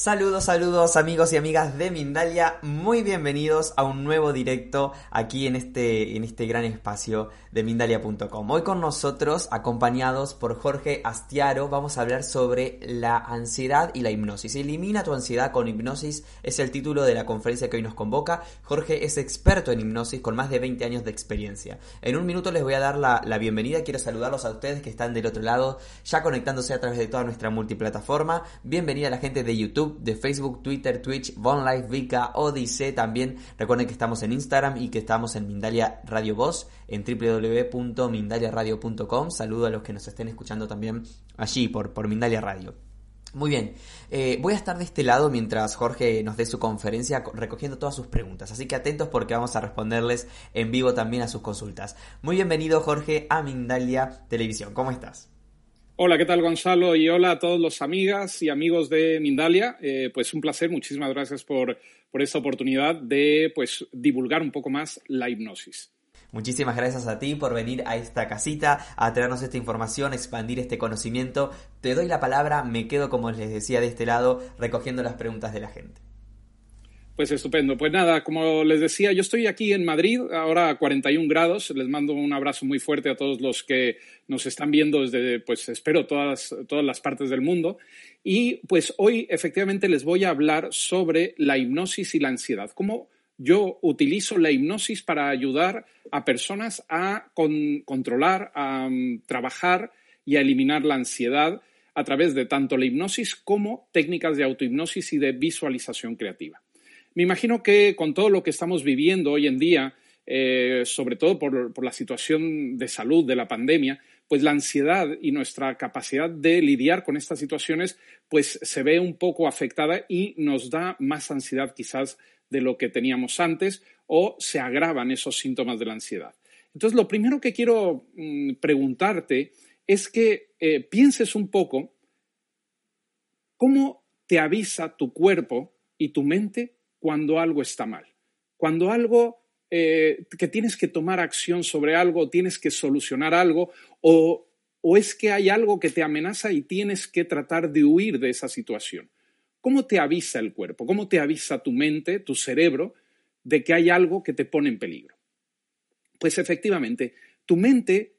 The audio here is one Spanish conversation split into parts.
Saludos, saludos amigos y amigas de Mindalia, muy bienvenidos a un nuevo directo aquí en este, en este gran espacio de Mindalia.com. Hoy con nosotros, acompañados por Jorge Astiaro, vamos a hablar sobre la ansiedad y la hipnosis. Elimina tu ansiedad con hipnosis es el título de la conferencia que hoy nos convoca. Jorge es experto en hipnosis con más de 20 años de experiencia. En un minuto les voy a dar la, la bienvenida, quiero saludarlos a ustedes que están del otro lado, ya conectándose a través de toda nuestra multiplataforma. Bienvenida a la gente de YouTube de Facebook, Twitter, Twitch, Von Life, Vika, Odyssey también. Recuerden que estamos en Instagram y que estamos en Mindalia Radio Voz en www.mindaliaradio.com. Saludo a los que nos estén escuchando también allí por, por Mindalia Radio. Muy bien, eh, voy a estar de este lado mientras Jorge nos dé su conferencia recogiendo todas sus preguntas, así que atentos porque vamos a responderles en vivo también a sus consultas. Muy bienvenido Jorge a Mindalia Televisión, ¿cómo estás? Hola, ¿qué tal Gonzalo? Y hola a todos los amigas y amigos de Mindalia. Eh, pues un placer, muchísimas gracias por, por esta oportunidad de pues, divulgar un poco más la hipnosis. Muchísimas gracias a ti por venir a esta casita, a traernos esta información, expandir este conocimiento. Te doy la palabra, me quedo como les decía de este lado, recogiendo las preguntas de la gente. Pues estupendo. Pues nada, como les decía, yo estoy aquí en Madrid, ahora a 41 grados. Les mando un abrazo muy fuerte a todos los que nos están viendo desde, pues espero, todas, todas las partes del mundo. Y pues hoy efectivamente les voy a hablar sobre la hipnosis y la ansiedad. Cómo yo utilizo la hipnosis para ayudar a personas a controlar, a um, trabajar y a eliminar la ansiedad a través de tanto la hipnosis como técnicas de autohipnosis y de visualización creativa. Me imagino que con todo lo que estamos viviendo hoy en día, eh, sobre todo por, la situación de salud de la pandemia, pues la ansiedad y nuestra capacidad de lidiar con estas situaciones, pues se ve un poco afectada y nos da más ansiedad quizás de lo que teníamos antes o se agravan esos síntomas de la ansiedad. Entonces, lo primero que quiero mm, preguntarte es que eh, pienses un poco cómo te avisa tu cuerpo y tu mente cuando algo está mal. Cuando algo eh, que tienes que tomar acción sobre algo, tienes que solucionar algo, o, o es que hay algo que te amenaza y tienes que tratar de huir de esa situación. ¿Cómo te avisa el cuerpo? ¿Cómo te avisa tu mente, tu cerebro, de que hay algo que te pone en peligro? Pues efectivamente, tu mente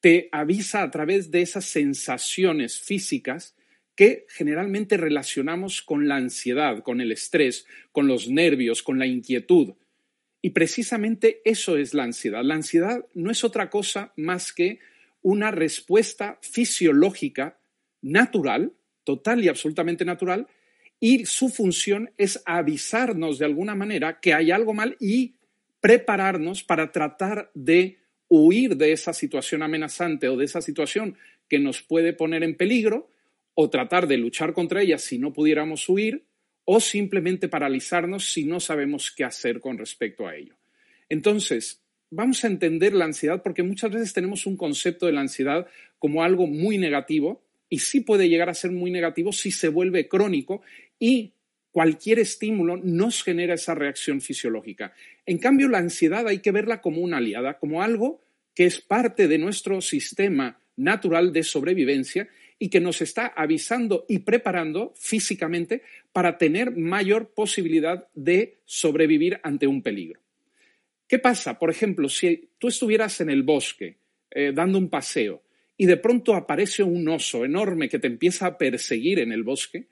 te avisa a través de esas sensaciones físicas que generalmente relacionamos con la ansiedad, con el estrés, con los nervios, con la inquietud. Y precisamente eso es la ansiedad. La ansiedad no es otra cosa más que una respuesta fisiológica natural, total y absolutamente natural, y su función es avisarnos de alguna manera que hay algo mal y prepararnos para tratar de huir de esa situación amenazante o de esa situación que nos puede poner en peligro o tratar de luchar contra ella si no pudiéramos huir, o simplemente paralizarnos si no sabemos qué hacer con respecto a ello. Entonces, vamos a entender la ansiedad porque muchas veces tenemos un concepto de la ansiedad como algo muy negativo y sí puede llegar a ser muy negativo si se vuelve crónico y cualquier estímulo nos genera esa reacción fisiológica. En cambio, la ansiedad hay que verla como una aliada, como algo que es parte de nuestro sistema natural de sobrevivencia y que nos está avisando y preparando físicamente para tener mayor posibilidad de sobrevivir ante un peligro. ¿Qué pasa? Por ejemplo, si tú estuvieras en el bosque eh, dando un paseo y de pronto aparece un oso enorme que te empieza a perseguir en el bosque,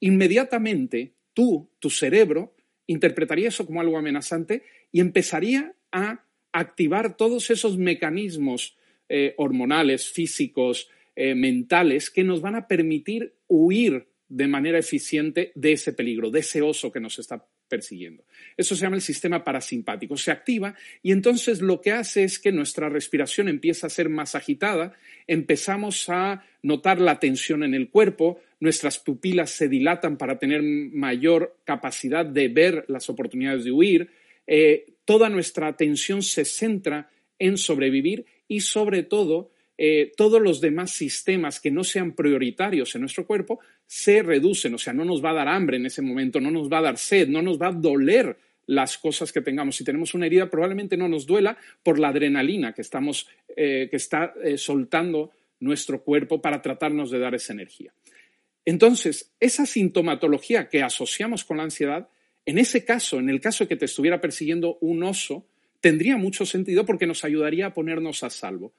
inmediatamente tú, tu cerebro, interpretaría eso como algo amenazante y empezaría a activar todos esos mecanismos eh, hormonales, físicos, eh, mentales que nos van a permitir huir de manera eficiente de ese peligro, de ese oso que nos está persiguiendo. Eso se llama el sistema parasimpático. Se activa y entonces lo que hace es que nuestra respiración empieza a ser más agitada, empezamos a notar la tensión en el cuerpo, nuestras pupilas se dilatan para tener mayor capacidad de ver las oportunidades de huir, eh, toda nuestra atención se centra en sobrevivir y sobre todo eh, todos los demás sistemas que no sean prioritarios en nuestro cuerpo se reducen, o sea, no nos va a dar hambre en ese momento, no nos va a dar sed, no nos va a doler las cosas que tengamos. Si tenemos una herida, probablemente no nos duela por la adrenalina que, estamos, eh, que está eh, soltando nuestro cuerpo para tratarnos de dar esa energía. Entonces, esa sintomatología que asociamos con la ansiedad, en ese caso, en el caso de que te estuviera persiguiendo un oso, tendría mucho sentido porque nos ayudaría a ponernos a salvo.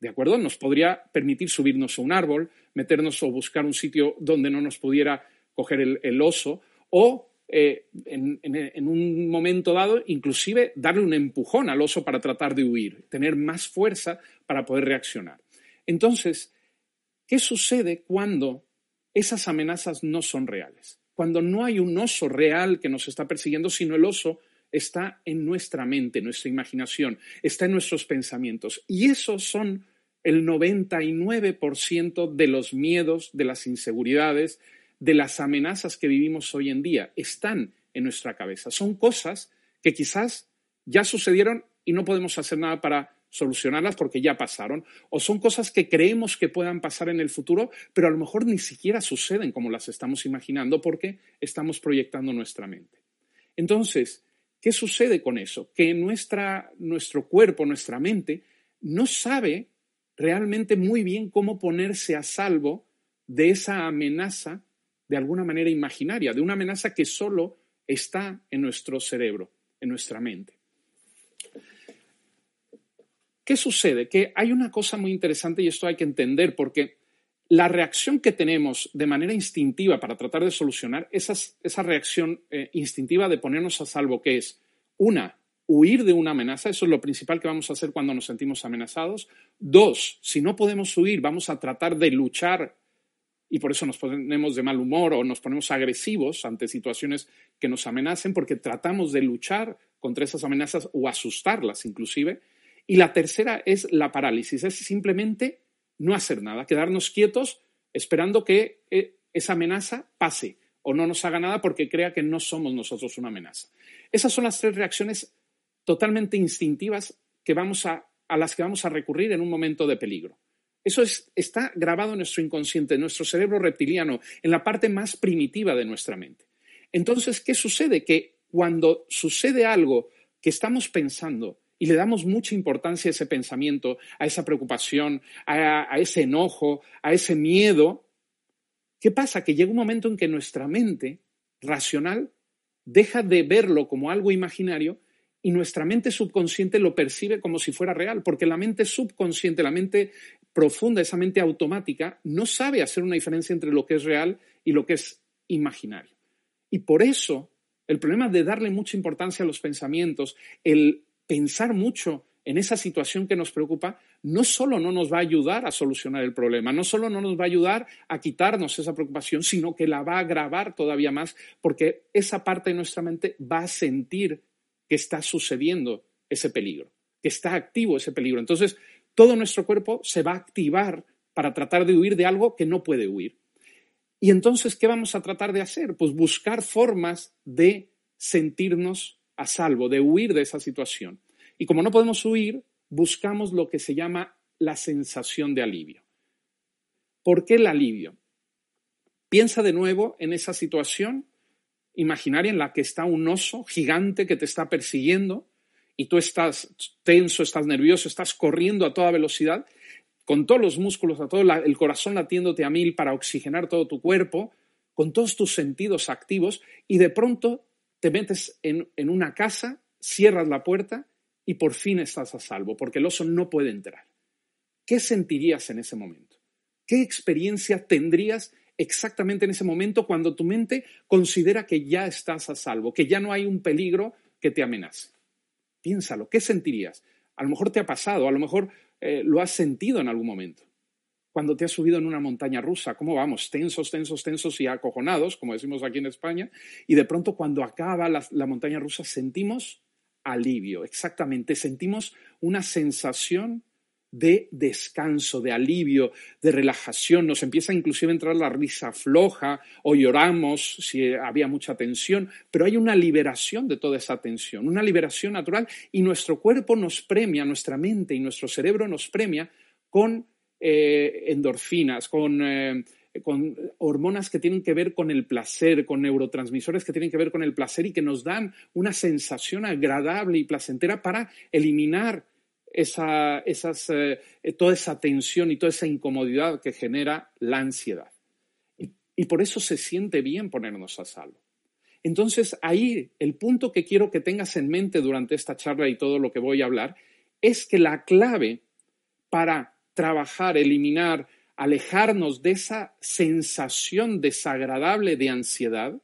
¿De acuerdo? Nos podría permitir subirnos a un árbol, meternos o buscar un sitio donde no nos pudiera coger el, oso, o eh, en, en, un momento dado, inclusive darle un empujón al oso para tratar de huir, tener más fuerza para poder reaccionar. Entonces, ¿qué sucede cuando esas amenazas no son reales? Cuando no hay un oso real que nos está persiguiendo, sino el oso está en nuestra mente, nuestra imaginación, está en nuestros pensamientos. Y esos son el 99% de los miedos, de las inseguridades, de las amenazas que vivimos hoy en día. Están en nuestra cabeza. Son cosas que quizás ya sucedieron y no podemos hacer nada para solucionarlas porque ya pasaron, o son cosas que creemos que puedan pasar en el futuro, pero a lo mejor ni siquiera suceden como las estamos imaginando porque estamos proyectando nuestra mente. Entonces, ¿qué sucede con eso? Que nuestra, nuestro cuerpo, nuestra mente, no sabe realmente muy bien cómo ponerse a salvo de esa amenaza de alguna manera imaginaria, de una amenaza que solo está en nuestro cerebro, en nuestra mente. ¿Qué sucede? Que hay una cosa muy interesante y esto hay que entender porque la reacción que tenemos de manera instintiva para tratar de solucionar esa reacción eh, instintiva de ponernos a salvo, que es una, huir de una amenaza, eso es lo principal que vamos a hacer cuando nos sentimos amenazados. Dos, si no podemos huir, vamos a tratar de luchar y por eso nos ponemos de mal humor o nos ponemos agresivos ante situaciones que nos amenacen porque tratamos de luchar contra esas amenazas o asustarlas inclusive. Y la tercera es la parálisis, es simplemente no hacer nada, quedarnos quietos esperando que eh, esa amenaza pase o no nos haga nada porque crea que no somos nosotros una amenaza. Esas son las tres reacciones totalmente instintivas que vamos a, a las que vamos a recurrir en un momento de peligro. Eso está grabado en nuestro inconsciente, en nuestro cerebro reptiliano, en la parte más primitiva de nuestra mente. Entonces, ¿qué sucede? Que cuando sucede algo que estamos pensando y le damos mucha importancia a ese pensamiento, a esa preocupación, a, ese enojo, a ese miedo, ¿qué pasa? Que llega un momento en que nuestra mente racional deja de verlo como algo imaginario y nuestra mente subconsciente lo percibe como si fuera real, porque la mente subconsciente, la mente profunda, esa mente automática, no sabe hacer una diferencia entre lo que es real y lo que es imaginario. Y por eso el problema de darle mucha importancia a los pensamientos, el pensar mucho en esa situación que nos preocupa, no solo no nos va a ayudar a solucionar el problema, no solo no nos va a ayudar a quitarnos esa preocupación, sino que la va a agravar todavía más porque esa parte de nuestra mente va a sentir que está sucediendo ese peligro, que está activo ese peligro. Entonces, todo nuestro cuerpo se va a activar para tratar de huir de algo que no puede huir. Y entonces, ¿qué vamos a tratar de hacer? Pues buscar formas de sentirnos a salvo, de huir de esa situación. Y como no podemos huir, buscamos lo que se llama la sensación de alivio. ¿Por qué el alivio? Piensa de nuevo en esa situación imaginaria en la que está un oso gigante que te está persiguiendo y tú estás tenso, estás nervioso, estás corriendo a toda velocidad, con todos los músculos, a todo el corazón latiéndote a mil para oxigenar todo tu cuerpo, con todos tus sentidos activos, y de pronto te metes en, una casa, cierras la puerta y por fin estás a salvo, porque el oso no puede entrar. ¿Qué sentirías en ese momento? ¿Qué experiencia tendrías exactamente en ese momento cuando tu mente considera que ya estás a salvo, que ya no hay un peligro que te amenace? Piénsalo, ¿qué sentirías? A lo mejor te ha pasado, a lo mejor eh, lo has sentido en algún momento cuando te has subido en una montaña rusa, ¿cómo vamos? Tensos, tensos, tensos y acojonados, como decimos aquí en España, y de pronto cuando acaba la, la montaña rusa sentimos alivio, exactamente, sentimos una sensación de descanso, de alivio, de relajación. Nos empieza inclusive a entrar la risa floja o lloramos si había mucha tensión, pero hay una liberación de toda esa tensión, una liberación natural y nuestro cuerpo nos premia, nuestra mente y nuestro cerebro nos premia con eh, endorfinas, eh, con, hormonas que tienen que ver con el placer, con neurotransmisores que tienen que ver con el placer y que nos dan una sensación agradable y placentera para eliminar eh, toda esa tensión y toda esa incomodidad que genera la ansiedad. y por eso se siente bien ponernos a salvo. Entonces, ahí el punto que quiero que tengas en mente durante esta charla y todo lo que voy a hablar es que la clave para trabajar, eliminar, alejarnos de esa sensación desagradable de ansiedad,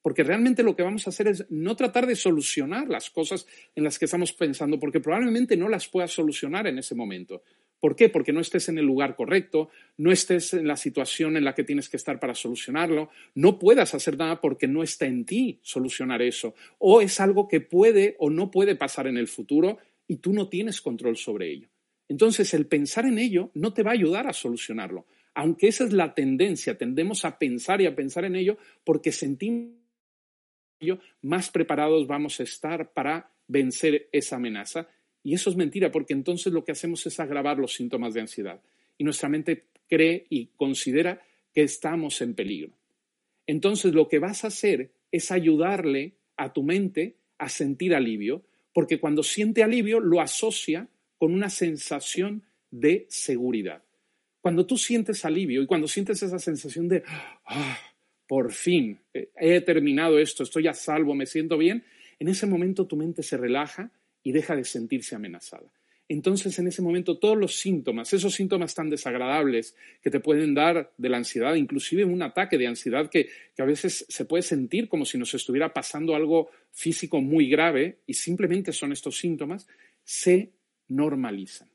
porque realmente lo que vamos a hacer es no tratar de solucionar las cosas en las que estamos pensando, porque probablemente no las puedas solucionar en ese momento. ¿Por qué? Porque no estés en el lugar correcto, no estés en la situación en la que tienes que estar para solucionarlo, no puedas hacer nada porque no está en ti solucionar eso, o es algo que puede o no puede pasar en el futuro y tú no tienes control sobre ello. Entonces, el pensar en ello no te va a ayudar a solucionarlo, aunque esa es la tendencia, tendemos a pensar y a pensar en ello porque sentimos más preparados vamos a estar para vencer esa amenaza y eso es mentira, porque entonces lo que hacemos es agravar los síntomas de ansiedad. Y nuestra mente cree y considera que estamos en peligro. Entonces lo que vas a hacer es ayudarle a tu mente a sentir alivio, porque cuando siente alivio lo asocia con una sensación de seguridad. Cuando tú sientes alivio y cuando sientes esa sensación de, ah, por fin, he terminado esto, estoy a salvo, me siento bien, en ese momento tu mente se relaja y deja de sentirse amenazada. Entonces, en ese momento, todos los síntomas, esos síntomas tan desagradables que te pueden dar de la ansiedad, inclusive un ataque de ansiedad que, que, a veces se puede sentir como si nos estuviera pasando algo físico muy grave y simplemente son estos síntomas, se normalizan.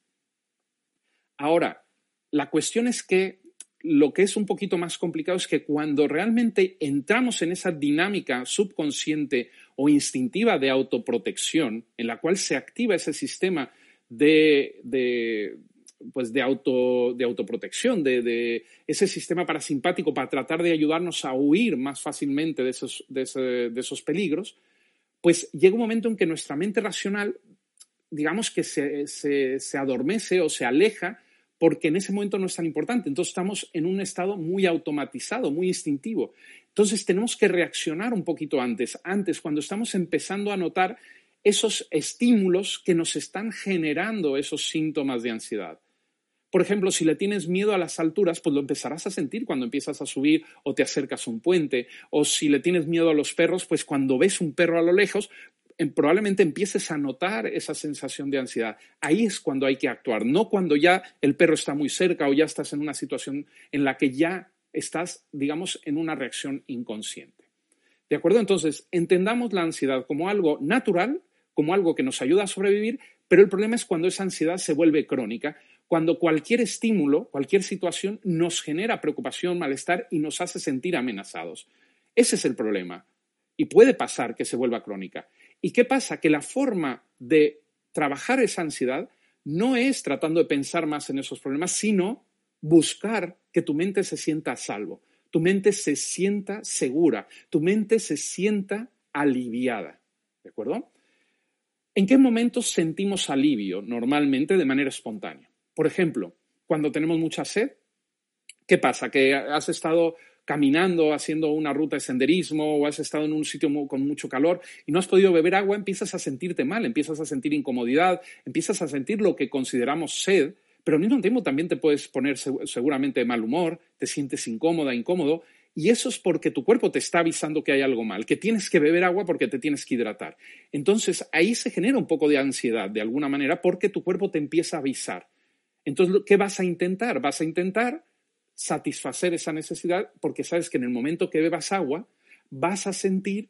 Ahora, la cuestión es que lo que es un poquito más complicado es que cuando realmente entramos en esa dinámica subconsciente o instintiva de autoprotección, en la cual se activa ese sistema de, pues de, auto, de autoprotección, de, ese sistema parasimpático para tratar de ayudarnos a huir más fácilmente de esos, de, esos peligros, pues llega un momento en que nuestra mente racional, digamos que se, se adormece o se aleja porque en ese momento no es tan importante. Entonces estamos en un estado muy automatizado, muy instintivo. Entonces tenemos que reaccionar un poquito antes, antes, cuando estamos empezando a notar esos estímulos que nos están generando esos síntomas de ansiedad. Por ejemplo, si le tienes miedo a las alturas, pues lo empezarás a sentir cuando empiezas a subir o te acercas a un puente. O si le tienes miedo a los perros, pues cuando ves un perro a lo lejos, probablemente empieces a notar esa sensación de ansiedad. Ahí es cuando hay que actuar, no cuando ya el perro está muy cerca o ya estás en una situación en la que ya estás, digamos, en una reacción inconsciente. ¿De acuerdo? Entonces, entendamos la ansiedad como algo natural, como algo que nos ayuda a sobrevivir, pero el problema es cuando esa ansiedad se vuelve crónica, cuando cualquier estímulo, cualquier situación nos genera preocupación, malestar y nos hace sentir amenazados. Ese es el problema. Y puede pasar que se vuelva crónica. ¿Y qué pasa? Que la forma de trabajar esa ansiedad no es tratando de pensar más en esos problemas, sino buscar que tu mente se sienta a salvo, tu mente se sienta segura, tu mente se sienta aliviada. ¿De acuerdo? ¿En qué momentos sentimos alivio normalmente de manera espontánea? Por ejemplo, cuando tenemos mucha sed, ¿qué pasa? Que has estado caminando, haciendo una ruta de senderismo o has estado en un sitio con mucho calor y no has podido beber agua, empiezas a sentirte mal, empiezas a sentir incomodidad, empiezas a sentir lo que consideramos sed, pero al mismo tiempo también te puedes poner seguramente de mal humor, te sientes incómoda, incómodo, y eso es porque tu cuerpo te está avisando que hay algo mal, que tienes que beber agua porque te tienes que hidratar. Entonces ahí se genera un poco de ansiedad de alguna manera porque tu cuerpo te empieza a avisar. Entonces, ¿qué vas a intentar? Vas a intentar satisfacer esa necesidad porque sabes que en el momento que bebas agua vas a sentir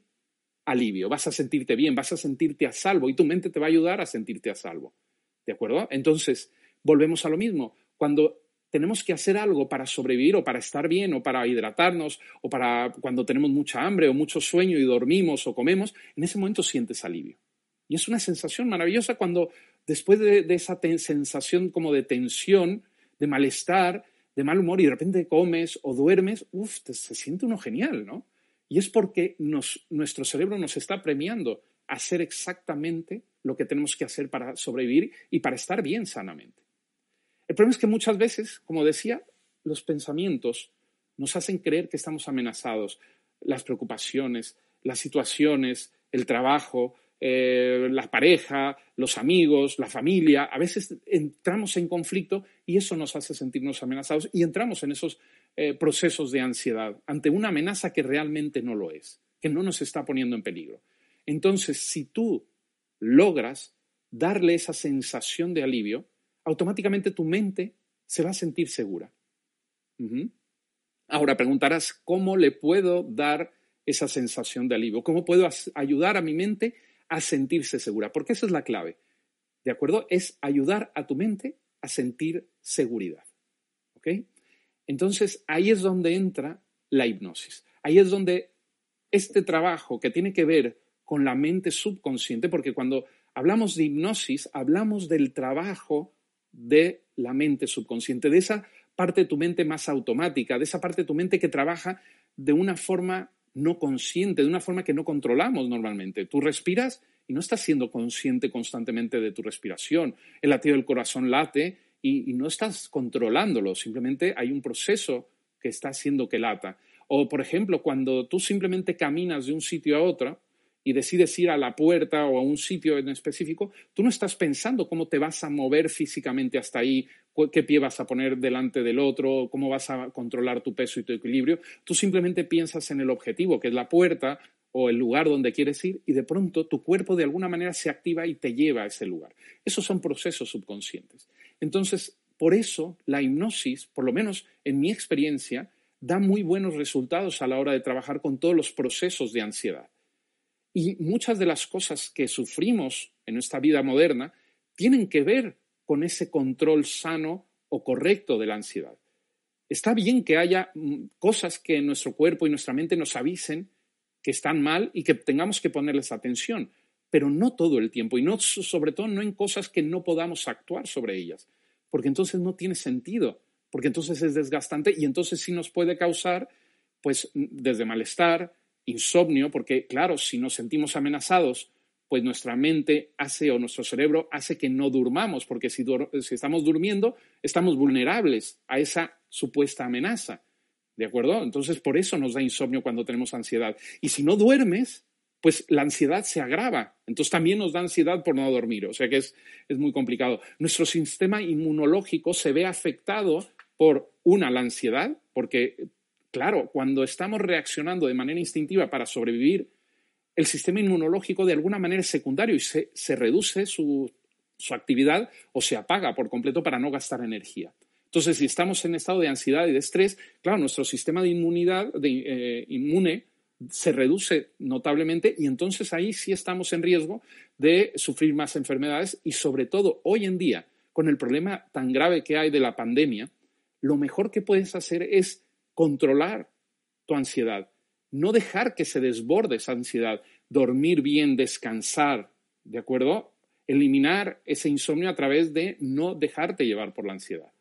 alivio, vas a sentirte bien, vas a sentirte a salvo y tu mente te va a ayudar a sentirte a salvo. ¿De acuerdo? Entonces, volvemos a lo mismo. Cuando tenemos que hacer algo para sobrevivir o para estar bien o para hidratarnos o para cuando tenemos mucha hambre o mucho sueño y dormimos o comemos, en ese momento sientes alivio. Y es una sensación maravillosa cuando después de, de esa sensación como de tensión, de malestar, de mal humor y de repente comes o duermes, uff, se siente uno genial, ¿no? Y es porque nuestro cerebro nos está premiando a hacer exactamente lo que tenemos que hacer para sobrevivir y para estar bien sanamente. El problema es que muchas veces, como decía, los pensamientos nos hacen creer que estamos amenazados. Las preocupaciones, las situaciones, el trabajo, eh, la pareja, los amigos, la familia, a veces entramos en conflicto y eso nos hace sentirnos amenazados y entramos en esos eh, procesos de ansiedad ante una amenaza que realmente no lo es, que no nos está poniendo en peligro. Entonces, si tú logras darle esa sensación de alivio, automáticamente tu mente se va a sentir segura. Ahora preguntarás, ¿cómo le puedo dar esa sensación de alivio? ¿Cómo puedo ayudar a mi mente a sentirse segura? Porque esa es la clave. ¿De acuerdo? Es ayudar a tu mente a sentir seguridad. ¿Ok? Entonces ahí es donde entra la hipnosis. Ahí es donde este trabajo que tiene que ver con la mente subconsciente, porque cuando hablamos de hipnosis, hablamos del trabajo de la mente subconsciente, de esa parte de tu mente más automática, de esa parte de tu mente que trabaja de una forma no consciente, de una forma que no controlamos normalmente. Tú respiras y no estás siendo consciente constantemente de tu respiración. El latido del corazón late y, no estás controlándolo, simplemente hay un proceso que está haciendo que lata. O, por ejemplo, cuando tú simplemente caminas de un sitio a otro y decides ir a la puerta o a un sitio en específico, tú no estás pensando cómo te vas a mover físicamente hasta ahí, qué pie vas a poner delante del otro, cómo vas a controlar tu peso y tu equilibrio. Tú simplemente piensas en el objetivo, que es la puerta o el lugar donde quieres ir, y de pronto tu cuerpo de alguna manera se activa y te lleva a ese lugar. Esos son procesos subconscientes. Entonces, por eso la hipnosis, por lo menos en mi experiencia, da muy buenos resultados a la hora de trabajar con todos los procesos de ansiedad. Y muchas de las cosas que sufrimos en nuestra vida moderna tienen que ver con ese control sano o correcto de la ansiedad. Está bien que haya mm, cosas que nuestro cuerpo y nuestra mente nos avisen que están mal y que tengamos que ponerles atención, pero no todo el tiempo y no, sobre todo no en cosas que no podamos actuar sobre ellas, porque entonces no tiene sentido, porque entonces es desgastante y entonces sí nos puede causar, pues, desde malestar, insomnio, porque claro, si nos sentimos amenazados, pues nuestra mente hace o nuestro cerebro hace que no durmamos, porque si, estamos durmiendo, estamos vulnerables a esa supuesta amenaza. ¿De acuerdo? Entonces, por eso nos da insomnio cuando tenemos ansiedad. Y si no duermes, pues la ansiedad se agrava. Entonces también nos da ansiedad por no dormir. O sea que es, muy complicado. Nuestro sistema inmunológico se ve afectado por, una, la ansiedad, porque, claro, cuando estamos reaccionando de manera instintiva para sobrevivir, el sistema inmunológico de alguna manera es secundario y se, reduce su, actividad o se apaga por completo para no gastar energía. Entonces, si estamos en estado de ansiedad y de estrés, claro, nuestro sistema de inmunidad, de, eh, inmune, se reduce notablemente y entonces ahí sí estamos en riesgo de sufrir más enfermedades y sobre todo hoy en día, con el problema tan grave que hay de la pandemia, lo mejor que puedes hacer es controlar tu ansiedad, no dejar que se desborde esa ansiedad, dormir bien, descansar, ¿de acuerdo? Eliminar ese insomnio a través de no dejarte llevar por la ansiedad.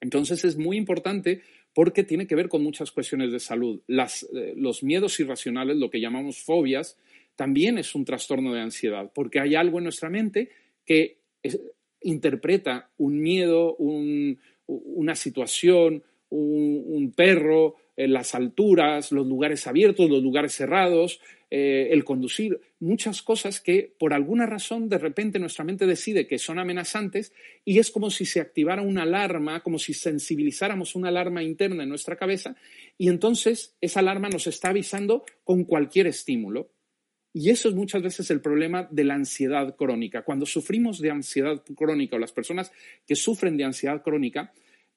Entonces es muy importante porque tiene que ver con muchas cuestiones de salud. Eh, los miedos irracionales, lo que llamamos fobias, también es un trastorno de ansiedad, porque hay algo en nuestra mente que interpreta un miedo, una situación, un perro, las alturas, los lugares abiertos, los lugares cerrados, eh, el conducir, muchas cosas que por alguna razón de repente nuestra mente decide que son amenazantes y es como si se activara una alarma, como si sensibilizáramos una alarma interna en nuestra cabeza y entonces esa alarma nos está avisando con cualquier estímulo. Y eso es muchas veces el problema de la ansiedad crónica. Cuando sufrimos de ansiedad crónica o las personas que sufren de ansiedad crónica,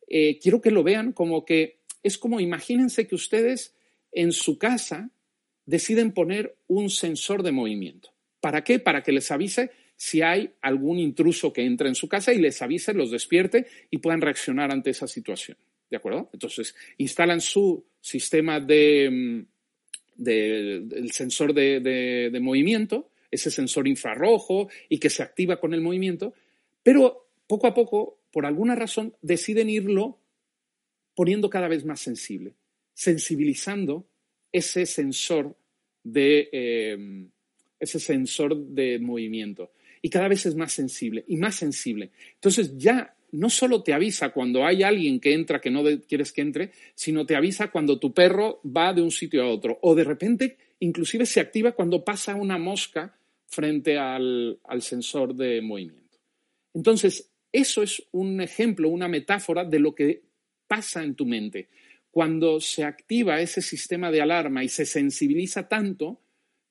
eh, quiero que lo vean como que es como imagínense que ustedes en su casa deciden poner un sensor de movimiento. ¿Para qué? Para que les avise si hay algún intruso que entra en su casa y les avise, los despierte y puedan reaccionar ante esa situación. ¿De acuerdo? Entonces, instalan su sistema de, mm, sensor de movimiento, ese sensor infrarrojo y que se activa con el movimiento, pero poco a poco, por alguna razón, deciden irlo poniendo cada vez más sensible, sensibilizando ese sensor de, em, ese sensor de movimiento. Y cada vez es más sensible y más sensible. Entonces ya no solo te avisa cuando hay alguien que entra que no quieres que entre, sino te avisa cuando tu perro va de un sitio a otro. O de repente inclusive se activa cuando pasa una mosca frente al, al sensor de movimiento. Entonces, eso es un ejemplo, una metáfora de lo que pasa en tu mente? Cuando se activa ese sistema de alarma y se sensibiliza tanto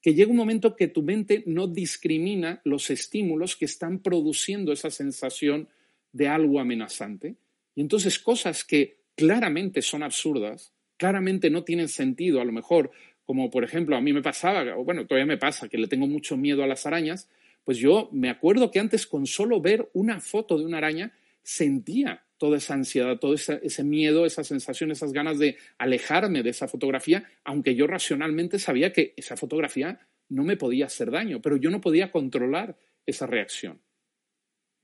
que llega un momento que tu mente no discrimina los estímulos que están produciendo esa sensación de algo amenazante. Y entonces cosas que claramente son absurdas, claramente no tienen sentido, a lo mejor, como por ejemplo a mí me pasaba, o bueno, todavía me pasa, que le tengo mucho miedo a las arañas, pues yo me acuerdo que antes con solo ver una foto de una araña sentía toda esa ansiedad, todo ese, miedo, esa sensación, esas ganas de alejarme de esa fotografía, aunque yo racionalmente sabía que esa fotografía no me podía hacer daño, pero yo no podía controlar esa reacción.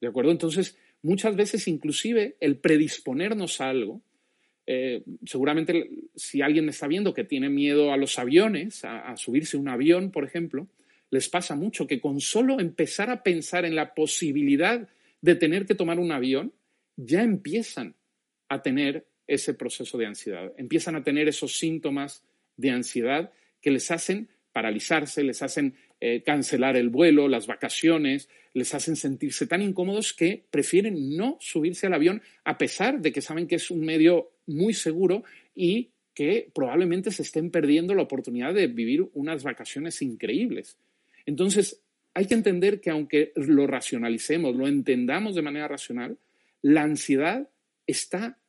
¿De acuerdo? Entonces, muchas veces inclusive el predisponernos a algo, eh, seguramente si alguien está viendo que tiene miedo a los aviones, a subirse a un avión, por ejemplo, les pasa mucho que con solo empezar a pensar en la posibilidad de tener que tomar un avión, ya empiezan a tener ese proceso de ansiedad, empiezan a tener esos síntomas de ansiedad que les hacen paralizarse, les hacen eh, cancelar el vuelo, las vacaciones, les hacen sentirse tan incómodos que prefieren no subirse al avión a pesar de que saben que es un medio muy seguro y que probablemente se estén perdiendo la oportunidad de vivir unas vacaciones increíbles. Entonces, hay que entender que aunque lo racionalicemos, lo entendamos de manera racional, la ansiedad está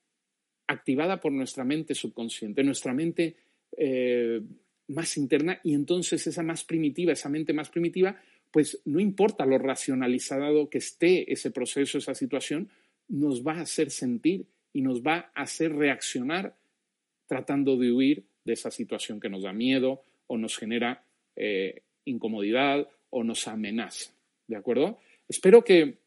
activada por nuestra mente subconsciente, nuestra mente eh, más interna y entonces esa más primitiva, esa mente más primitiva, pues no importa lo racionalizado que esté ese proceso, esa situación, nos va a hacer sentir y nos va a hacer reaccionar tratando de huir de esa situación que nos da miedo o nos genera eh, incomodidad o nos amenaza. ¿De acuerdo? Espero que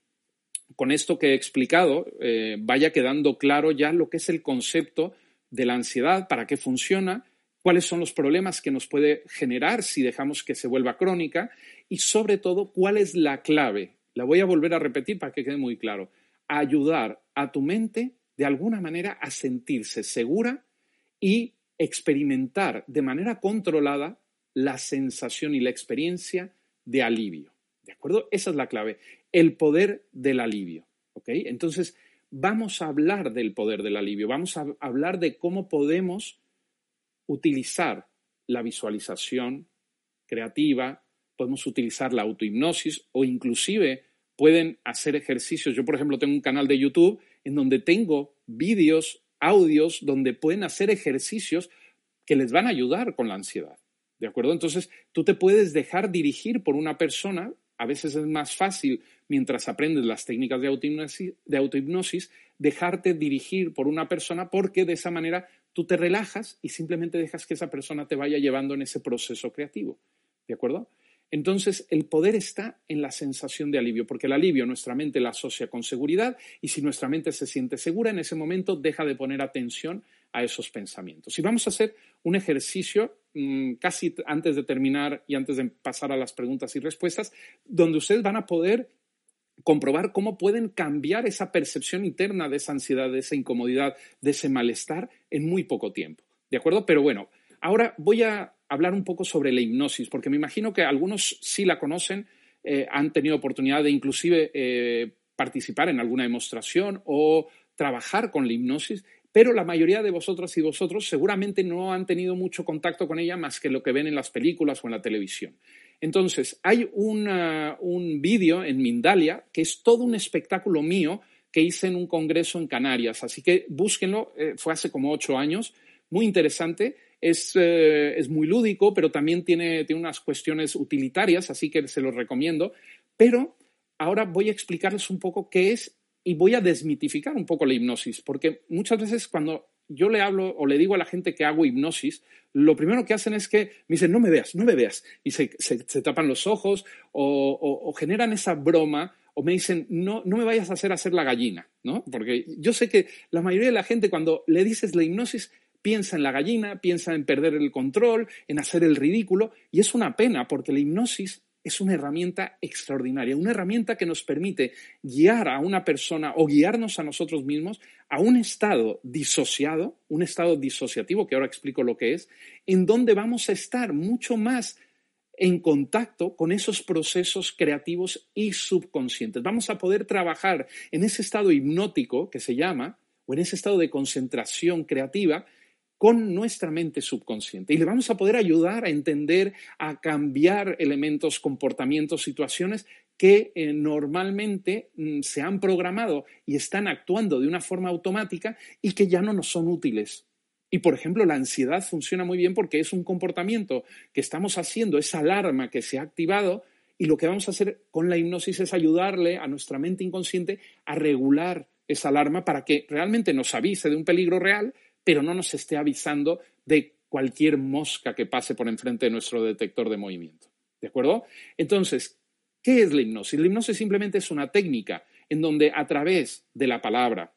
con esto que he explicado eh, vaya quedando claro ya lo que es el concepto de la ansiedad, para qué funciona, cuáles son los problemas que nos puede generar si dejamos que se vuelva crónica y sobre todo cuál es la clave. La voy a volver a repetir para que quede muy claro. Ayudar a tu mente de alguna manera a sentirse segura y experimentar de manera controlada la sensación y la experiencia de alivio. ¿De acuerdo? Esa es la clave. El poder del alivio. ¿Ok? Entonces, vamos a hablar del poder del alivio. Vamos a hablar de cómo podemos utilizar la visualización creativa, podemos utilizar la autohipnosis o inclusive pueden hacer ejercicios. Yo, por ejemplo, tengo un canal de YouTube en donde tengo vídeos, audios, donde pueden hacer ejercicios que les van a ayudar con la ansiedad. ¿De acuerdo? Entonces, tú te puedes dejar dirigir por una persona. A veces es más fácil, mientras aprendes las técnicas de autohipnosis, de autohipnosis, dejarte dirigir por una persona porque de esa manera tú te relajas y simplemente dejas que esa persona te vaya llevando en ese proceso creativo. ¿De acuerdo? Entonces, el poder está en la sensación de alivio, porque el alivio nuestra mente la asocia con seguridad y si nuestra mente se siente segura, en ese momento deja de poner atención a esos pensamientos. Y vamos a hacer un ejercicio mm, casi antes de terminar y antes de pasar a las preguntas y respuestas, donde ustedes van a poder comprobar cómo pueden cambiar esa percepción interna de esa ansiedad, de esa incomodidad, de ese malestar en muy poco tiempo. ¿De acuerdo? Pero bueno, ahora voy a hablar un poco sobre la hipnosis, porque me imagino que algunos sí la conocen, eh, han tenido oportunidad de inclusive eh, participar en alguna demostración o trabajar con la hipnosis pero la mayoría de vosotras y vosotros seguramente no han tenido mucho contacto con ella más que lo que ven en las películas o en la televisión. Entonces, hay un vídeo en Mindalia que es todo un espectáculo mío que hice en un congreso en Canarias, así que búsquenlo, eh, fue hace como ocho años, muy interesante, es, eh, es muy lúdico, pero también tiene, tiene unas cuestiones utilitarias, así que se los recomiendo, pero ahora voy a explicarles un poco qué es y voy a desmitificar un poco la hipnosis, porque muchas veces cuando yo le hablo o le digo a la gente que hago hipnosis, lo primero que hacen es que me dicen, no me veas, no me veas, y se, tapan los ojos o, generan esa broma o me dicen, no, no me vayas a hacer hacer la gallina, ¿no? Porque yo sé que la mayoría de la gente cuando le dices la hipnosis piensa en la gallina, piensa en perder el control, en hacer el ridículo, y es una pena porque la hipnosis es una herramienta extraordinaria, una herramienta que nos permite guiar a una persona o guiarnos a nosotros mismos a un estado disociado, un estado disociativo, que ahora explico lo que es, en donde vamos a estar mucho más en contacto con esos procesos creativos y subconscientes. Vamos a poder trabajar en ese estado hipnótico que se llama, o en ese estado de concentración creativa con nuestra mente subconsciente. Y le vamos a poder ayudar a entender, a cambiar elementos, comportamientos, situaciones que eh, normalmente mm, se han programado y están actuando de una forma automática y que ya no nos son útiles. Y, por ejemplo, la ansiedad funciona muy bien porque es un comportamiento que estamos haciendo, esa alarma que se ha activado, y lo que vamos a hacer con la hipnosis es ayudarle a nuestra mente inconsciente a regular esa alarma para que realmente nos avise de un peligro real, pero no nos esté avisando de cualquier mosca que pase por enfrente de nuestro detector de movimiento. ¿De acuerdo? Entonces, ¿qué es la hipnosis? La hipnosis simplemente es una técnica en donde a través de la palabra,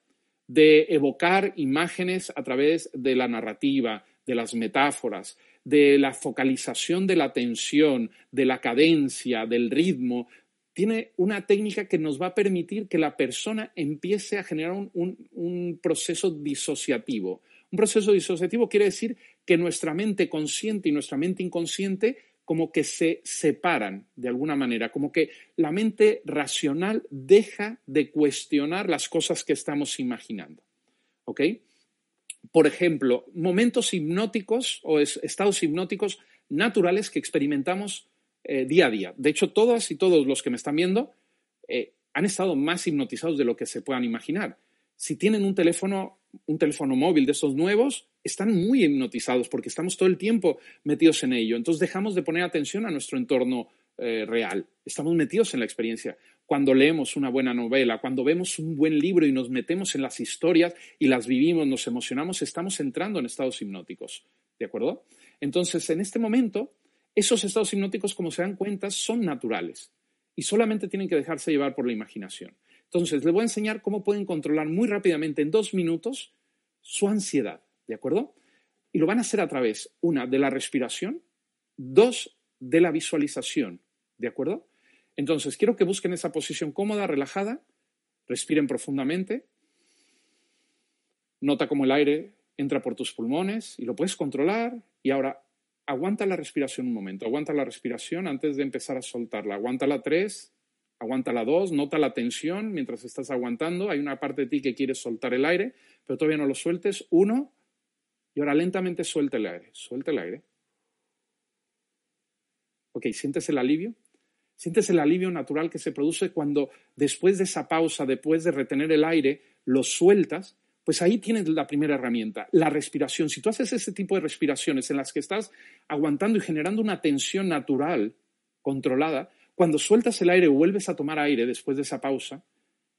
de evocar imágenes a través de la narrativa, de las metáforas, de la focalización de la atención, de la cadencia, del ritmo, tiene una técnica que nos va a permitir que la persona empiece a generar un, proceso disociativo. Un proceso disociativo quiere decir que nuestra mente consciente y nuestra mente inconsciente como que se separan de alguna manera, como que la mente racional deja de cuestionar las cosas que estamos imaginando. ¿Ok? Por ejemplo, momentos hipnóticos o estados hipnóticos naturales que experimentamos eh, día a día. De hecho, todas y todos los que me están viendo eh, han estado más hipnotizados de lo que se puedan imaginar. Si tienen un teléfono, un teléfono móvil de esos nuevos, están muy hipnotizados porque estamos todo el tiempo metidos en ello. Entonces dejamos de poner atención a nuestro entorno eh, real. Estamos metidos en la experiencia. Cuando leemos una buena novela, cuando vemos un buen libro y nos metemos en las historias y las vivimos, nos emocionamos, estamos entrando en estados hipnóticos. ¿De acuerdo? Entonces, en este momento, esos estados hipnóticos, como se dan cuenta, son naturales y solamente tienen que dejarse llevar por la imaginación. Entonces, les voy a enseñar cómo pueden controlar muy rápidamente, en dos minutos, su ansiedad, ¿de acuerdo? Y lo van a hacer a través, una, de la respiración, dos, de la visualización, ¿de acuerdo? Entonces, quiero que busquen esa posición cómoda, relajada, respiren profundamente, nota cómo el aire entra por tus pulmones y lo puedes controlar y ahora aguanta la respiración un momento, aguanta la respiración antes de empezar a soltarla, aguanta la tres, aguanta la dos, nota la tensión mientras estás aguantando, hay una parte de ti que quiere soltar el aire, pero todavía no lo sueltes, uno, y ahora lentamente suelta el aire, suelta el aire. Ok, ¿sientes el alivio? ¿Sientes el alivio natural que se produce cuando después de esa pausa, después de retener el aire, lo sueltas pues ahí tienes la primera herramienta, la respiración. Si tú haces ese tipo de respiraciones en las que estás aguantando y generando una tensión natural, controlada, cuando sueltas el aire o vuelves a tomar aire después de esa pausa,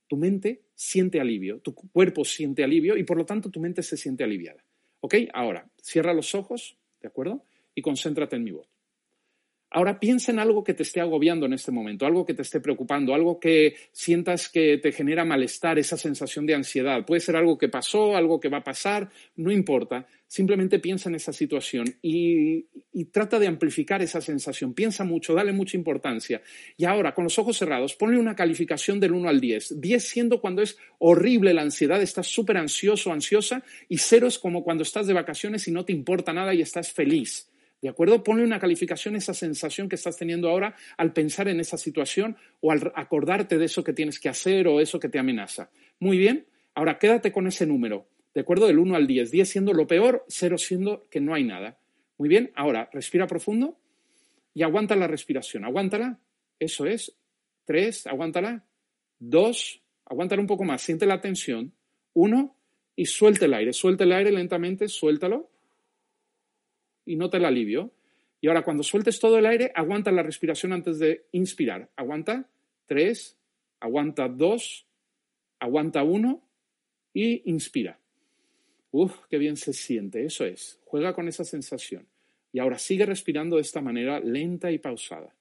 tu mente siente alivio, tu cuerpo siente alivio y por lo tanto tu mente se siente aliviada. ¿Ok? Ahora, cierra los ojos, ¿de acuerdo? Y concéntrate en mi voz. Ahora piensa en algo que te esté agobiando en este momento, algo que te esté preocupando, algo que sientas que te genera malestar, esa sensación de ansiedad. Puede ser algo que pasó, algo que va a pasar, no importa. Simplemente piensa en esa situación y, trata de amplificar esa sensación. Piensa mucho, dale mucha importancia. Y ahora, con los ojos cerrados, ponle una calificación del 1 al 10. 10 siendo cuando es horrible la ansiedad, estás súper ansioso, ansiosa, y 0 es como cuando estás de vacaciones y no te importa nada y estás feliz. ¿De acuerdo? Ponle una calificación a esa sensación que estás teniendo ahora al pensar en esa situación o al acordarte de eso que tienes que hacer o eso que te amenaza. Muy bien, ahora quédate con ese número, ¿de acuerdo? Del 1 al 10. 10 siendo lo peor, 0 siendo que no hay nada. Muy bien, ahora respira profundo y aguanta la respiración. Aguántala, eso es. 3, aguántala. 2, aguántala un poco más, siente la tensión. 1 y suelta el aire. Suelta el aire lentamente, suéltalo y nota el alivio. Y ahora cuando sueltes todo el aire, aguanta la respiración antes de inspirar. Aguanta tres, aguanta dos, aguanta uno y inspira. Uf, qué bien se siente, eso es. Juega con esa sensación. Y ahora sigue respirando de esta manera lenta y pausada,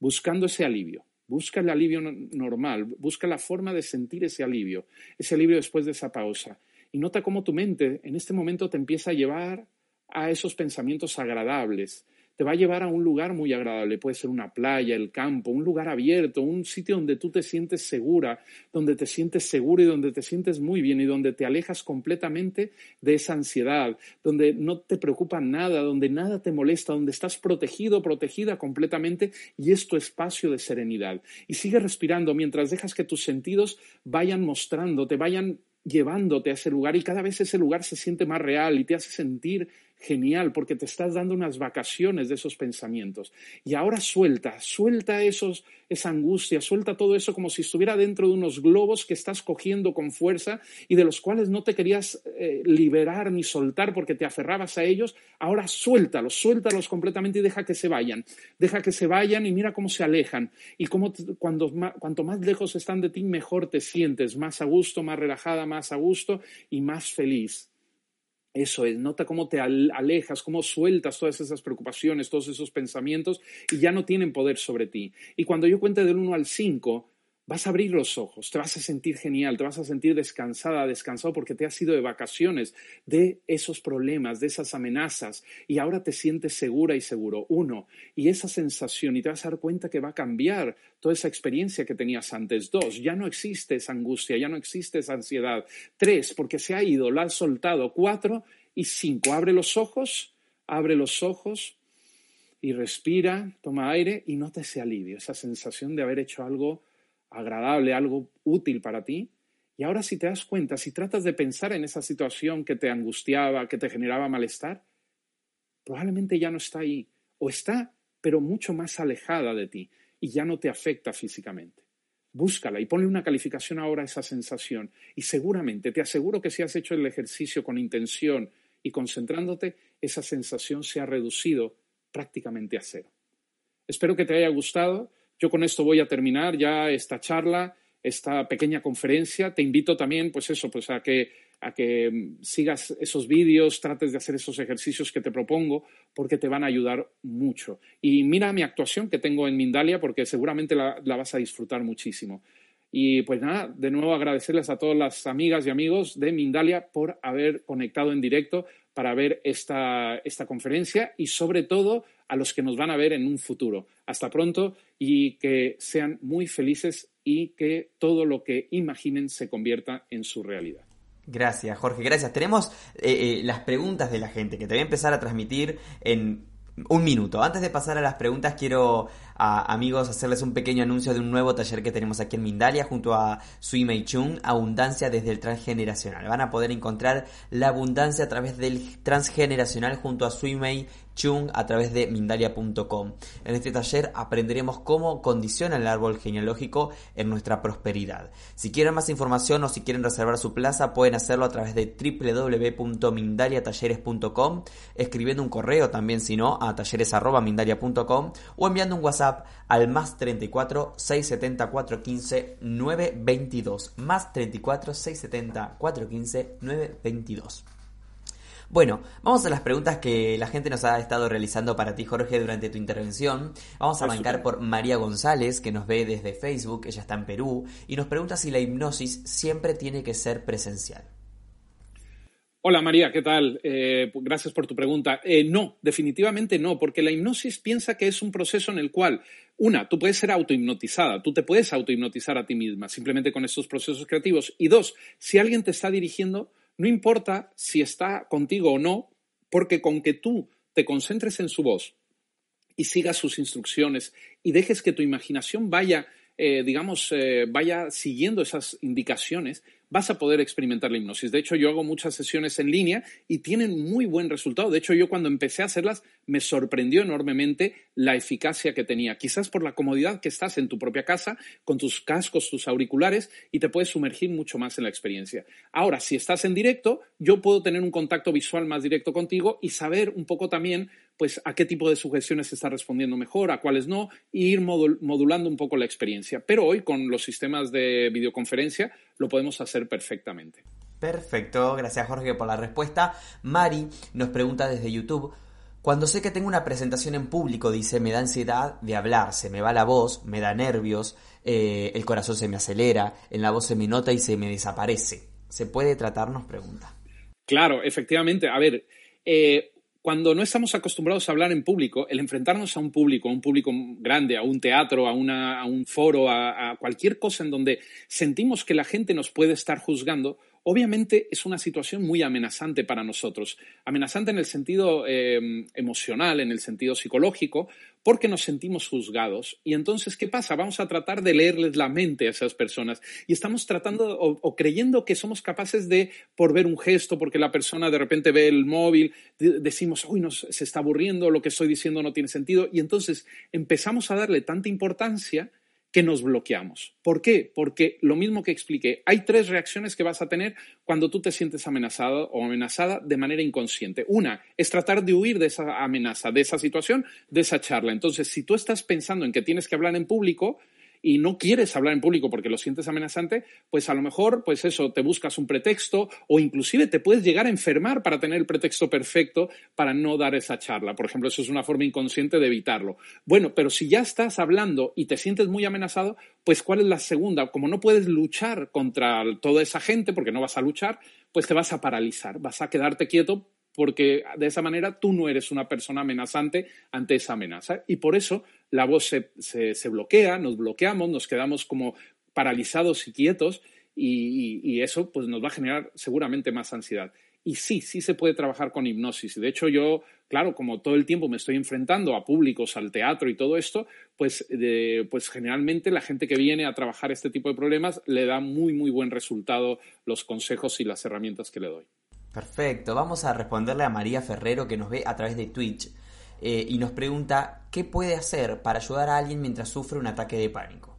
buscando ese alivio. Busca el alivio normal, busca la forma de sentir ese alivio, ese alivio después de esa pausa. Y nota cómo tu mente en este momento te empieza a llevar a esos pensamientos agradables. Te va a llevar a un lugar muy agradable, puede ser una playa, el campo, un lugar abierto, un sitio donde tú te sientes segura, donde te sientes seguro y donde te sientes muy bien y donde te alejas completamente de esa ansiedad, donde no te preocupa nada, donde nada te molesta, donde estás protegido, protegida completamente y es tu espacio de serenidad. Y sigue respirando mientras dejas que tus sentidos vayan mostrando, te vayan llevándote a ese lugar y cada vez ese lugar se siente más real y te hace sentir genial porque te estás dando unas vacaciones de esos pensamientos. Y ahora suelta, suelta esos, esa angustia, suelta todo eso como si estuviera dentro de unos globos que estás cogiendo con fuerza y de los cuales no te querías eh, liberar ni soltar porque te aferrabas a ellos. Ahora suéltalos, suéltalos completamente y deja que se vayan. Deja que se vayan y mira cómo se alejan. Y cómo cuando, cuanto más lejos están de ti, mejor te sientes, más a gusto, más relajada, más a gusto y más feliz. Eso es, nota cómo te alejas, cómo sueltas todas esas preocupaciones, todos esos pensamientos y ya no tienen poder sobre ti. Y cuando yo cuente del 1 al 5, vas a abrir los ojos, te vas a sentir genial, te vas a sentir descansada, descansado porque te has ido de vacaciones de esos problemas, de esas amenazas y ahora te sientes segura y seguro. Uno, y esa sensación y te vas a dar cuenta que va a cambiar toda esa experiencia que tenías antes. Dos, ya no existe esa angustia, ya no existe esa ansiedad. Tres, porque se ha ido, la has soltado. Cuatro y cinco, abre los ojos, abre los ojos y respira, toma aire y nota ese alivio, esa sensación de haber hecho algo agradable, algo útil para ti. Y ahora si te das cuenta, si tratas de pensar en esa situación que te angustiaba, que te generaba malestar, probablemente ya no está ahí. O está, pero mucho más alejada de ti y ya no te afecta físicamente. Búscala y ponle una calificación ahora a esa sensación. Y seguramente, te aseguro que si has hecho el ejercicio con intención y concentrándote, esa sensación se ha reducido prácticamente a cero. Espero que te haya gustado. Yo con esto voy a terminar ya esta charla, esta pequeña conferencia. Te invito también, pues eso, pues a que, a que mm, sigas esos vídeos, trates de hacer esos ejercicios que te propongo, porque te van a ayudar mucho. Y mira mi actuación que tengo en Mindalia, porque seguramente la, la vas a disfrutar muchísimo. Y pues nada, de nuevo agradecerles a todas las amigas y amigos de Mindalia por haber conectado en directo para ver esta, esta conferencia y sobre todo a los que nos van a ver en un futuro. Hasta pronto y que sean muy felices y que todo lo que imaginen se convierta en su realidad. Gracias, Jorge, gracias. Tenemos eh, eh, las preguntas de la gente que te voy a empezar a transmitir en un minuto. Antes de pasar a las preguntas, quiero, amigos, hacerles un pequeño anuncio de un nuevo taller que tenemos aquí en Mindalia junto a Sui Mei Chung, Abundancia desde el Transgeneracional. Van a poder encontrar la abundancia a través del Transgeneracional junto a Sui Mei Chung a través de Mindalia.com. En este taller aprenderemos cómo condiciona el árbol genealógico en nuestra prosperidad. Si quieren más información o si quieren reservar su plaza, pueden hacerlo a través de www.mindaliatalleres.com, escribiendo un correo también, si no, a talleres.mindalia.com o enviando un WhatsApp al más 34 670 415 922. Más 34 670 415 922. Bueno, vamos a las preguntas que la gente nos ha estado realizando para ti, Jorge, durante tu intervención. Vamos a arrancar por María González, que nos ve desde Facebook, ella está en Perú, y nos pregunta si la hipnosis siempre tiene que ser presencial. Hola María, ¿qué tal? Eh, gracias por tu pregunta. Eh, no, definitivamente no, porque la hipnosis piensa que es un proceso en el cual, una, tú puedes ser autohipnotizada, tú te puedes autohipnotizar a ti misma simplemente con estos procesos creativos. Y dos, si alguien te está dirigiendo, no importa si está contigo o no, porque con que tú te concentres en su voz y sigas sus instrucciones y dejes que tu imaginación vaya, eh, digamos, vaya siguiendo esas indicaciones, vas a poder experimentar la hipnosis. De hecho, yo hago muchas sesiones en línea y tienen muy buen resultado. De hecho, yo cuando empecé a hacerlas me sorprendió enormemente la eficacia que tenía. Quizás por la comodidad que estás en tu propia casa, con tus cascos, tus auriculares, y te puedes sumergir mucho más en la experiencia. Ahora, si estás en directo, yo puedo tener un contacto visual más directo contigo y saber un poco también pues a qué tipo de sugestiones está respondiendo mejor, a cuáles no, e ir modulando un poco la experiencia. Pero hoy con los sistemas de videoconferencia lo podemos hacer perfectamente. Perfecto, gracias Jorge por la respuesta. Mari nos pregunta desde YouTube. Cuando sé que tengo una presentación en público, dice, me da ansiedad de hablar, se me va la voz, me da nervios, eh, el corazón se me acelera, en la voz se me nota y se me desaparece. ¿Se puede tratar? Nos pregunta. Claro, efectivamente. A ver, eh, cuando no estamos acostumbrados a hablar en público, el enfrentarnos a un público, a un público grande, a un teatro, a, un foro, a, cualquier cosa en donde sentimos que la gente nos puede estar juzgando, obviamente es una situación muy amenazante para nosotros. Amenazante en el sentido eh, emocional, en el sentido psicológico, porque nos sentimos juzgados. Y entonces, ¿qué pasa? Vamos a tratar de leerles la mente a esas personas y estamos tratando o, creyendo que somos capaces de, por ver un gesto, porque la persona de repente ve el móvil, decimos, uy, nos, se está aburriendo, lo que estoy diciendo no tiene sentido. Y entonces empezamos a darle tanta importancia que nos bloqueamos. ¿Por qué? Porque lo mismo que expliqué, hay tres reacciones que vas a tener cuando tú te sientes amenazado o amenazada de manera inconsciente. Una es tratar de huir de esa amenaza, de esa situación, de esa charla. Entonces, si tú estás pensando en que tienes que hablar en público, y no quieres hablar en público porque lo sientes amenazante, pues a lo mejor, pues eso, te buscas un pretexto o inclusive te puedes llegar a enfermar para tener el pretexto perfecto para no dar esa charla. Por ejemplo, eso es una forma inconsciente de evitarlo. Bueno, pero si ya estás hablando y te sientes muy amenazado, pues ¿cuál es la segunda? Como no puedes luchar contra toda esa gente porque no vas a luchar, pues te vas a paralizar, vas a quedarte quieto porque de esa manera tú no eres una persona amenazante ante esa amenaza. Y por eso la voz se, bloquea, nos bloqueamos, nos quedamos como paralizados y quietos y, eso pues nos va a generar seguramente más ansiedad. Y sí, sí se puede trabajar con hipnosis. De hecho, yo, claro, como todo el tiempo me estoy enfrentando a públicos, al teatro y todo esto, pues, pues generalmente la gente que viene a trabajar este tipo de problemas le da muy, muy buen resultado los consejos y las herramientas que le doy. Perfecto, vamos a responderle a María Ferrero que nos ve a través de Twitch eh, y nos pregunta qué puede hacer para ayudar a alguien mientras sufre un ataque de pánico.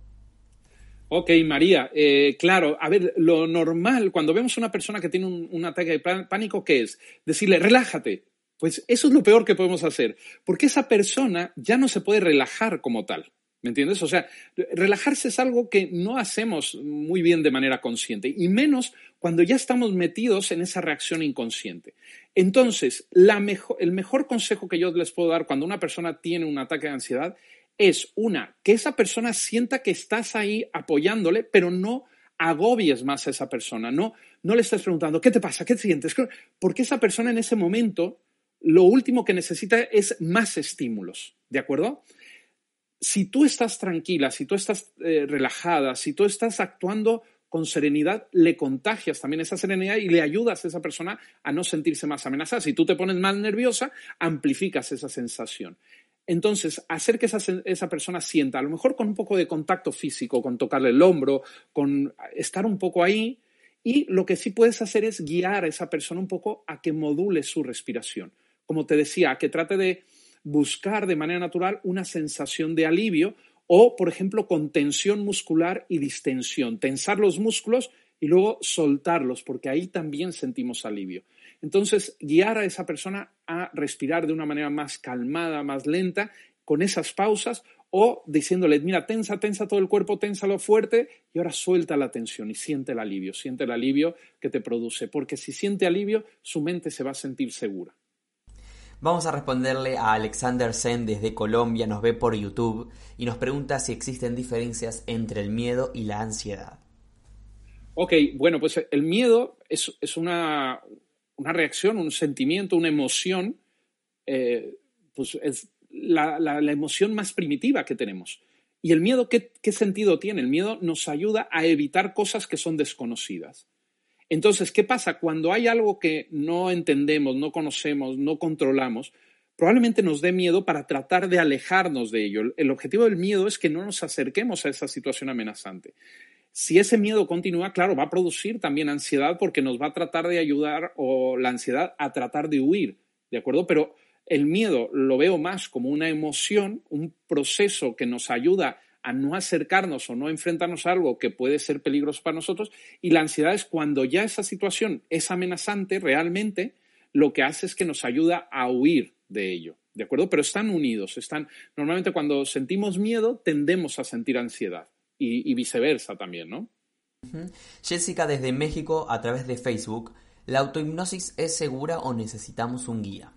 Ok, María, eh, claro, a ver, lo normal cuando vemos a una persona que tiene un, un ataque de pánico, ¿qué es? Decirle, relájate. Pues eso es lo peor que podemos hacer, porque esa persona ya no se puede relajar como tal. ¿Me entiendes? O sea, relajarse es algo que no hacemos muy bien de manera consciente, y menos cuando ya estamos metidos en esa reacción inconsciente. Entonces, el mejor consejo que yo les puedo dar cuando una persona tiene un ataque de ansiedad es, una, que esa persona sienta que estás ahí apoyándole, pero no agobies más a esa persona, no, no le estés preguntando, ¿qué te pasa? ¿Qué te sientes? Porque esa persona en ese momento lo último que necesita es más estímulos, ¿de acuerdo? Si tú estás tranquila, si tú estás eh, relajada, si tú estás actuando con serenidad, le contagias también esa serenidad y le ayudas a esa persona a no sentirse más amenazada. Si tú te pones más nerviosa, amplificas esa sensación. Entonces, hacer que esa, esa, persona sienta, a lo mejor con un poco de contacto físico, con tocarle el hombro, con estar un poco ahí, y lo que sí puedes hacer es guiar a esa persona un poco a que module su respiración. Como te decía, a que trate de buscar de manera natural una sensación de alivio o, por ejemplo, con tensión muscular y distensión. Tensar los músculos y luego soltarlos, porque ahí también sentimos alivio. Entonces, guiar a esa persona a respirar de una manera más calmada, más lenta, con esas pausas, o diciéndole, mira, tensa, tensa todo el cuerpo, ténsalo fuerte, y ahora suelta la tensión y siente el alivio, siente el alivio que te produce, porque si siente alivio, su mente se va a sentir segura. Vamos a responderle a Alexander Sen desde Colombia, nos ve por YouTube y nos pregunta si existen diferencias entre el miedo y la ansiedad. Ok, bueno, pues el miedo es, una, reacción, un sentimiento, una emoción, eh, pues es la, emoción más primitiva que tenemos. ¿Y el miedo ¿qué, qué sentido tiene? El miedo nos ayuda a evitar cosas que son desconocidas. Entonces, ¿qué pasa? Cuando hay algo que no entendemos, no conocemos, no controlamos, probablemente nos dé miedo para tratar de alejarnos de ello. El objetivo del miedo es que no nos acerquemos a esa situación amenazante. Si ese miedo continúa, claro, va a producir también ansiedad porque nos va a tratar de ayudar o la ansiedad a tratar de huir, ¿de acuerdo? Pero el miedo lo veo más como una emoción, un proceso que nos ayuda a no acercarnos o no enfrentarnos a algo que puede ser peligroso para nosotros. Y la ansiedad es cuando ya esa situación es amenazante realmente, lo que hace es que nos ayuda a huir de ello. ¿De acuerdo? Pero están unidos, están. Normalmente cuando sentimos miedo, tendemos a sentir ansiedad. Y, viceversa también, ¿no? Jessica desde México a través de Facebook. ¿La autohipnosis es segura o necesitamos un guía?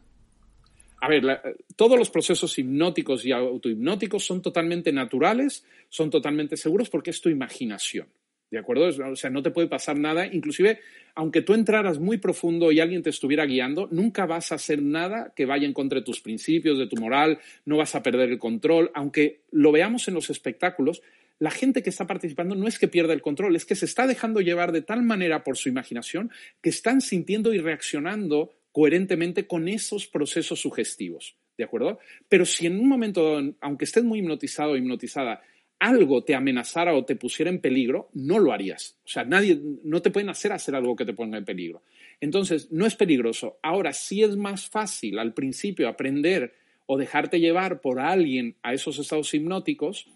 A ver, todos los procesos hipnóticos y autohipnóticos son totalmente naturales, son totalmente seguros porque es tu imaginación. ¿De acuerdo? O sea, no te puede pasar nada. Inclusive, aunque tú entraras muy profundo y alguien te estuviera guiando, nunca vas a hacer nada que vaya en contra de tus principios, de tu moral, no vas a perder el control. Aunque lo veamos en los espectáculos, la gente que está participando no es que pierda el control, es que se está dejando llevar de tal manera por su imaginación que están sintiendo y reaccionando coherentemente con esos procesos sugestivos. ¿De acuerdo? Pero si en un momento, aunque estés muy hipnotizado o hipnotizada, algo te amenazara o te pusiera en peligro, no lo harías. O sea, nadie, no te pueden hacer hacer algo que te ponga en peligro. Entonces, no es peligroso. Ahora, sí es más fácil al principio aprender o dejarte llevar por alguien a esos estados hipnóticos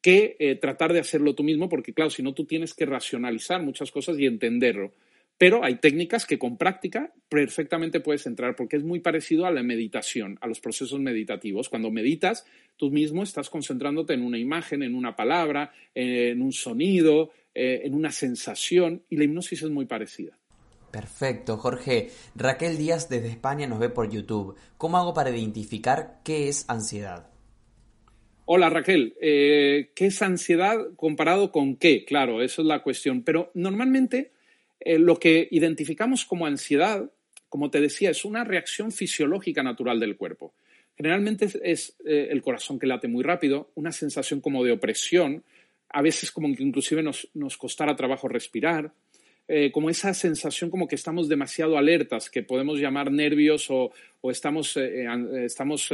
que eh, tratar de hacerlo tú mismo, porque claro, si no tú tienes que racionalizar muchas cosas y entenderlo. Pero hay técnicas que con práctica perfectamente puedes entrar porque es muy parecido a la meditación, a los procesos meditativos. Cuando meditas, tú mismo estás concentrándote en una imagen, en una palabra, en un sonido, eh, en una sensación y la hipnosis es muy parecida. Perfecto, Jorge. Raquel Díaz desde España nos ve por YouTube. ¿Cómo hago para identificar qué es ansiedad? Hola Raquel, eh, ¿qué es ansiedad comparado con qué? Claro, eso es la cuestión. Pero normalmente eh, lo que identificamos como ansiedad, como te decía, es una reacción fisiológica natural del cuerpo. Generalmente es, eh, el corazón que late muy rápido, una sensación como de opresión, a veces como que inclusive nos, nos costara trabajo respirar, eh, como esa sensación como que estamos demasiado alertas, que podemos llamar nervios o, estamos, estamos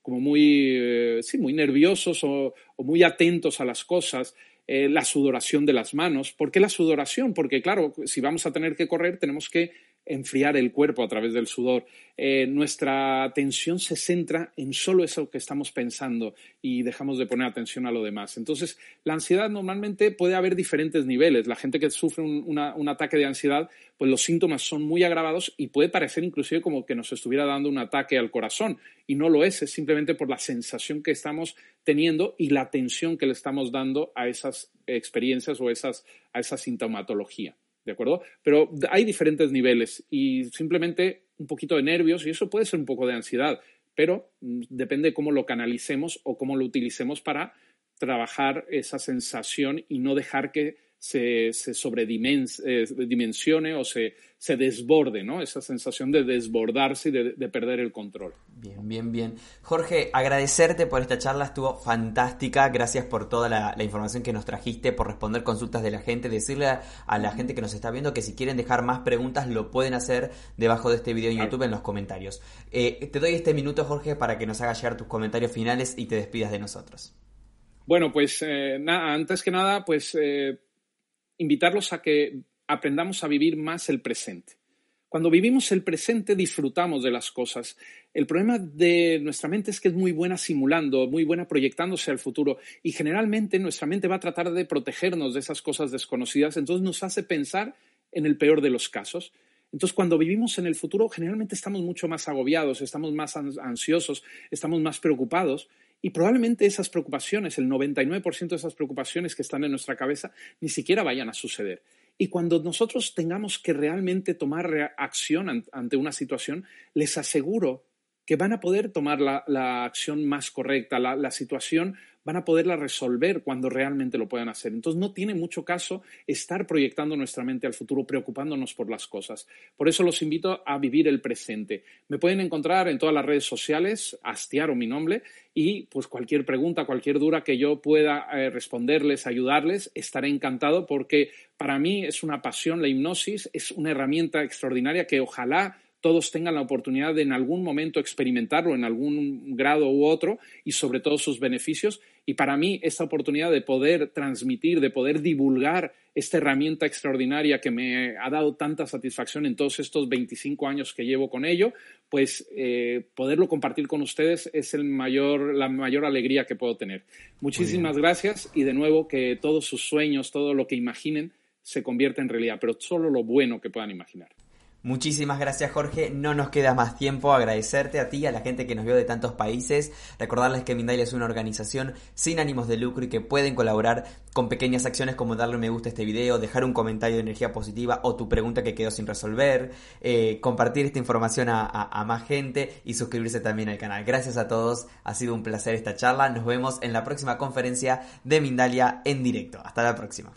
como muy, sí, muy nerviosos o, muy atentos a las cosas. Eh, la sudoración de las manos. ¿Por qué la sudoración? Porque, claro, si vamos a tener que correr, tenemos que enfriar el cuerpo a través del sudor. Eh, nuestra atención se centra en solo eso que estamos pensando y dejamos de poner atención a lo demás. Entonces, la ansiedad normalmente puede haber diferentes niveles. La gente que sufre un, ataque de ansiedad, pues los síntomas son muy agravados y puede parecer inclusive como que nos estuviera dando un ataque al corazón. Y no lo es, es simplemente por la sensación que estamos teniendo y la atención que le estamos dando a esas experiencias o a esa sintomatología. ¿De acuerdo? Pero hay diferentes niveles y simplemente un poquito de nervios y eso puede ser un poco de ansiedad, pero mm, depende de cómo lo canalicemos o cómo lo utilicemos para trabajar esa sensación y no dejar que se, se sobredimensione eh, o se, se desborde, ¿no? Esa sensación de desbordarse y de, perder el control. Bien, bien, bien. Jorge, agradecerte por esta charla, estuvo fantástica. Gracias por toda la, información que nos trajiste, por responder consultas de la gente. Decirle a, la gente que nos está viendo que si quieren dejar más preguntas, lo pueden hacer debajo de este video en YouTube en los comentarios. Eh, te doy este minuto, Jorge, para que nos hagas llegar tus comentarios finales y te despidas de nosotros. Bueno, pues eh, antes que nada, pues invitarlos a que aprendamos a vivir más el presente. Cuando vivimos el presente disfrutamos de las cosas. El problema de nuestra mente es que es muy buena simulando, muy buena proyectándose al futuro y generalmente nuestra mente va a tratar de protegernos de esas cosas desconocidas, entonces nos hace pensar en el peor de los casos. Entonces, cuando vivimos en el futuro, generalmente estamos mucho más agobiados, estamos más ansiosos, estamos más preocupados y probablemente esas preocupaciones, el 99% de esas preocupaciones que están en nuestra cabeza, ni siquiera vayan a suceder. Y cuando nosotros tengamos que realmente tomar acción ante una situación, les aseguro que van a poder tomar la, acción más correcta, la, situación van a poderla resolver cuando realmente lo puedan hacer. Entonces no tiene mucho caso estar proyectando nuestra mente al futuro, preocupándonos por las cosas. Por eso los invito a vivir el presente. Me pueden encontrar en todas las redes sociales, Astiar o mi nombre, y pues cualquier pregunta, cualquier duda que yo pueda eh, responderles, ayudarles, estaré encantado porque para mí es una pasión la hipnosis, es una herramienta extraordinaria que ojalá todos tengan la oportunidad de en algún momento experimentarlo en algún grado u otro y sobre todo sus beneficios. Y para mí esta oportunidad de poder transmitir, de poder divulgar esta herramienta extraordinaria que me ha dado tanta satisfacción en todos estos 25 años que llevo con ello, pues eh, poderlo compartir con ustedes es el mayor, la mayor alegría que puedo tener. Muchísimas gracias y de nuevo que todos sus sueños, todo lo que imaginen, se convierta en realidad, pero solo lo bueno que puedan imaginar. Muchísimas gracias Jorge, no nos queda más tiempo agradecerte a ti y a la gente que nos vio de tantos países, recordarles que Mindalia es una organización sin ánimos de lucro y que pueden colaborar con pequeñas acciones como darle un me gusta a este video, dejar un comentario de energía positiva o tu pregunta que quedó sin resolver, eh, compartir esta información a más gente y suscribirse también al canal. Gracias a todos, ha sido un placer esta charla, nos vemos en la próxima conferencia de Mindalia en directo. Hasta la próxima.